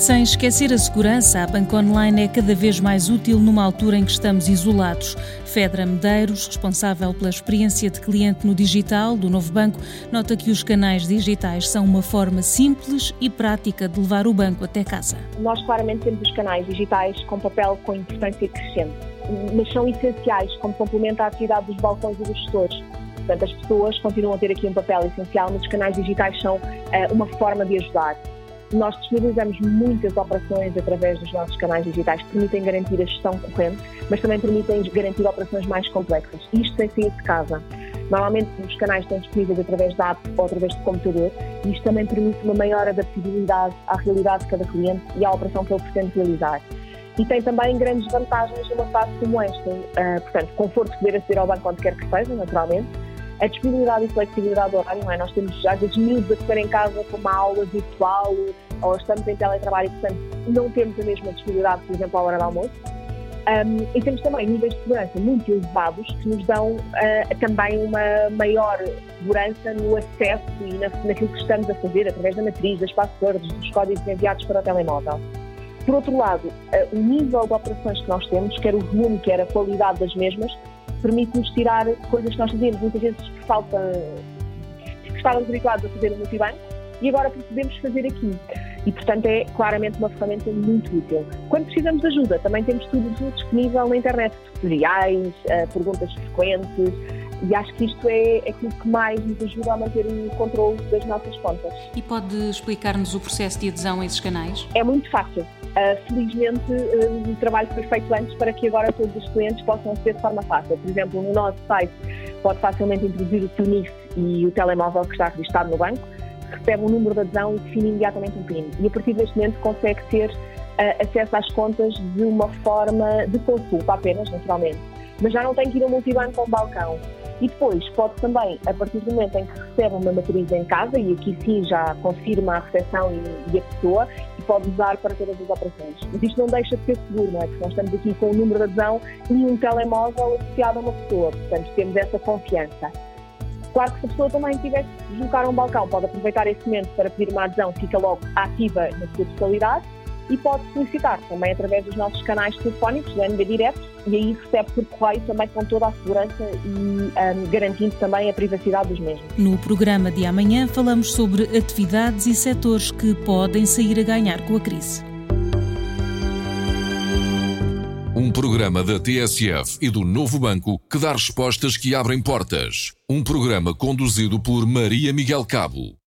Sem esquecer a segurança, a banca online é cada vez mais útil numa altura em que estamos isolados. Fedra Medeiros, responsável pela experiência de cliente no digital do novo banco, nota que os canais digitais são uma forma simples e prática de levar o banco até casa. Nós claramente temos os canais digitais com papel com importância crescente, mas são essenciais como complemento à atividade dos balcões e dos gestores. Portanto, as pessoas continuam a ter aqui um papel essencial, mas os canais digitais são uh, uma forma de ajudar. Nós disponibilizamos muitas operações através dos nossos canais digitais que permitem garantir a gestão corrente, mas também permitem garantir operações mais complexas. Isto sem sair de casa. Normalmente os canais estão disponíveis através da app ou através do computador e isto também permite uma maior adaptabilidade à realidade de cada cliente e à operação que ele pretende realizar. E tem também grandes vantagens numa fase como esta. Uh, portanto, conforto de poder aceder ao banco onde quer que seja, naturalmente, a disponibilidade e flexibilidade do horário, não é? Nós temos às vezes miúdos a ficar em casa com uma aula virtual ou estamos em teletrabalho e, portanto, não temos a mesma disponibilidade, por exemplo, à hora do almoço. Um, e temos também níveis de segurança muito elevados que nos dão uh, também uma maior segurança no acesso e na, naquilo que estamos a fazer através da matriz, das passwords, dos códigos enviados para o telemóvel. Por outro lado, uh, o nível de operações que nós temos, quer o volume, quer a qualidade das mesmas, permite-nos tirar coisas que nós fazemos muitas vezes por falta, que estávamos habituados a fazer no multibanco e agora podemos fazer aqui. E, portanto, é claramente uma ferramenta muito útil. Quando precisamos de ajuda, também temos tudo disponível na internet, tutoriais, eh, perguntas frequentes, e acho que isto é aquilo que mais nos ajuda a manter o controle das nossas contas. E pode explicar-nos o processo de adesão a esses canais? É muito fácil. Uh, felizmente, uh, o trabalho foi feito antes para que agora todos os clientes possam aceder de forma fácil. Por exemplo, no nosso site pode facilmente introduzir o TUNIF e o telemóvel que está registrado no banco, recebe um número de adesão e define imediatamente um PIN. E a partir deste momento consegue ter uh, acesso às contas de uma forma de consulta apenas, naturalmente. Mas já não tem que ir a multibanco ou um balcão. E depois pode também, a partir do momento em que recebe uma matriz em casa, e aqui sim já confirma a recepção e, e a pessoa, e pode usar para todas as operações. Mas isto não deixa de ser seguro, não é? Porque nós estamos aqui com um número de adesão e um telemóvel associado a uma pessoa, portanto temos essa confiança. Claro que se a pessoa também tiver que deslocar um balcão, pode aproveitar esse momento para pedir uma adesão, fica logo ativa na sua totalidade e pode solicitar também através dos nossos canais telefónicos, do NB Direto, e aí recebe por correio também com toda a segurança e um, garantindo também a privacidade dos mesmos. No programa de amanhã falamos sobre atividades e setores que podem sair a ganhar com a crise. Um programa da TSF e do Novo Banco que dá respostas que abrem portas. Um programa conduzido por Maria Miguel Cabo.